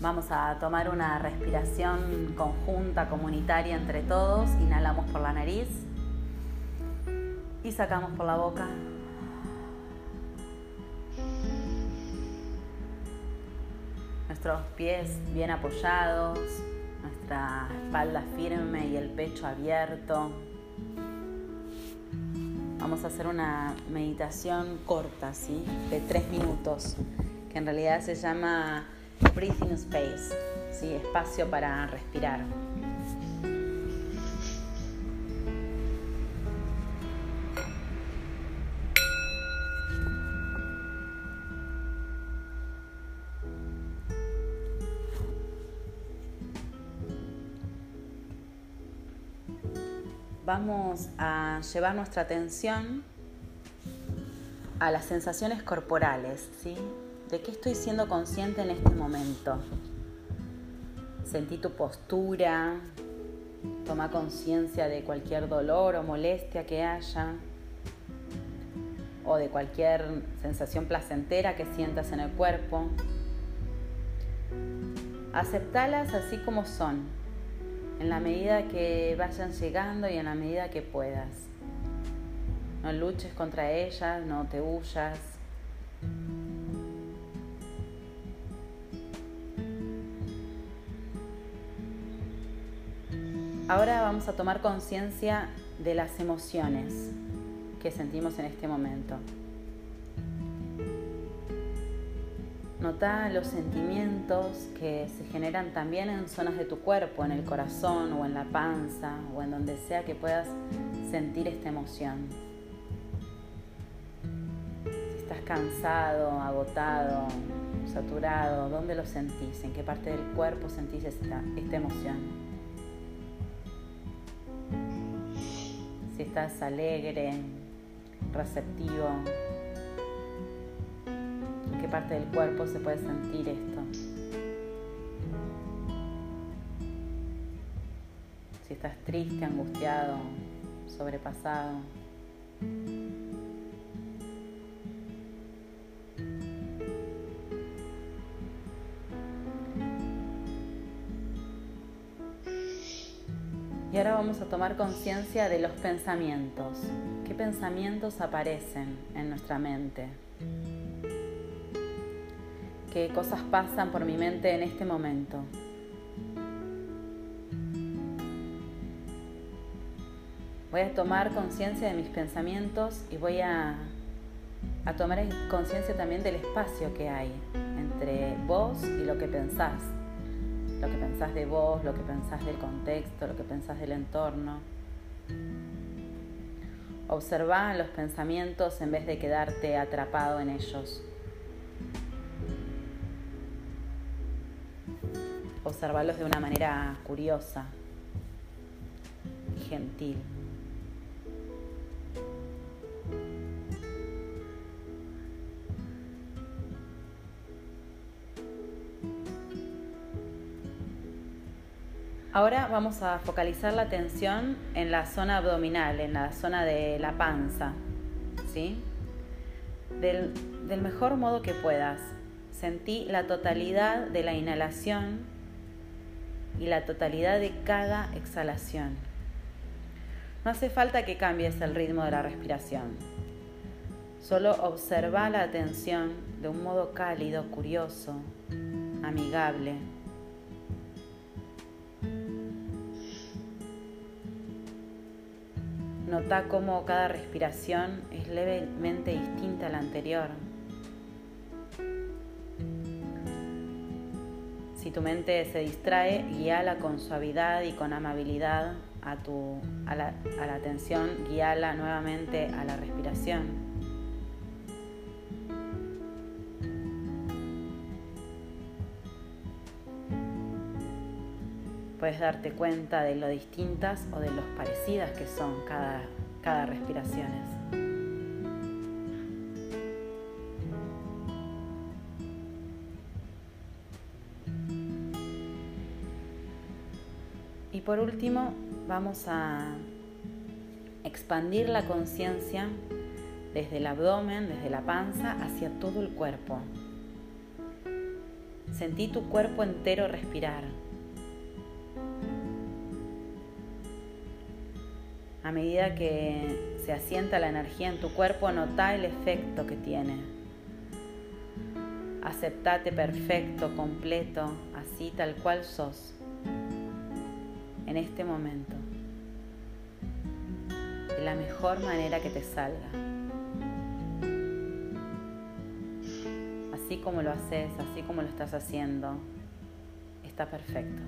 Vamos a tomar una respiración conjunta, comunitaria entre todos. Inhalamos por la nariz y sacamos por la boca. Nuestros pies bien apoyados, nuestra espalda firme y el pecho abierto. Vamos a hacer una meditación corta, ¿sí? De tres minutos, que en realidad se llama Breathing Space, ¿sí? Espacio para respirar. vamos a llevar nuestra atención a las sensaciones corporales, ¿sí? ¿De qué estoy siendo consciente en este momento? Sentí tu postura, toma conciencia de cualquier dolor o molestia que haya, o de cualquier sensación placentera que sientas en el cuerpo. Aceptalas así como son, en la medida que vayan llegando y en la medida que puedas. No luches contra ellas, no te huyas. Ahora vamos a tomar conciencia de las emociones que sentimos en este momento. Nota los sentimientos que se generan también en zonas de tu cuerpo, en el corazón o en la panza o en donde sea que puedas sentir esta emoción. Si estás cansado, agotado, saturado, ¿dónde lo sentís? ¿En qué parte del cuerpo sentís esta, esta emoción? Si estás alegre, receptivo, qué parte del cuerpo se puede sentir esto. Si estás triste, angustiado, sobrepasado. Y ahora vamos a tomar conciencia de los pensamientos. ¿Qué pensamientos aparecen en nuestra mente? qué cosas pasan por mi mente en este momento. Voy a tomar conciencia de mis pensamientos y voy a, a tomar conciencia también del espacio que hay entre vos y lo que pensás. Lo que pensás de vos, lo que pensás del contexto, lo que pensás del entorno. Observa los pensamientos en vez de quedarte atrapado en ellos. observarlos de una manera curiosa y gentil. Ahora vamos a focalizar la atención en la zona abdominal, en la zona de la panza, ¿sí? Del, del mejor modo que puedas. Sentí la totalidad de la inhalación y la totalidad de cada exhalación. No hace falta que cambies el ritmo de la respiración. Solo observa la atención de un modo cálido, curioso, amigable. Nota cómo cada respiración es levemente distinta a la anterior. Si tu mente se distrae, guíala con suavidad y con amabilidad a, tu, a, la, a la atención, guíala nuevamente a la respiración. Puedes darte cuenta de lo distintas o de lo parecidas que son cada, cada. Y por último, vamos a expandir la conciencia desde el abdomen, desde la panza, hacia todo el cuerpo. Sentí tu cuerpo entero respirar. A medida que se asienta la energía en tu cuerpo, nota el efecto que tiene. Aceptate perfecto, completo, así tal cual sos, en este momento, de la mejor manera que te salga. Así como lo haces, así como lo estás haciendo, está perfecto.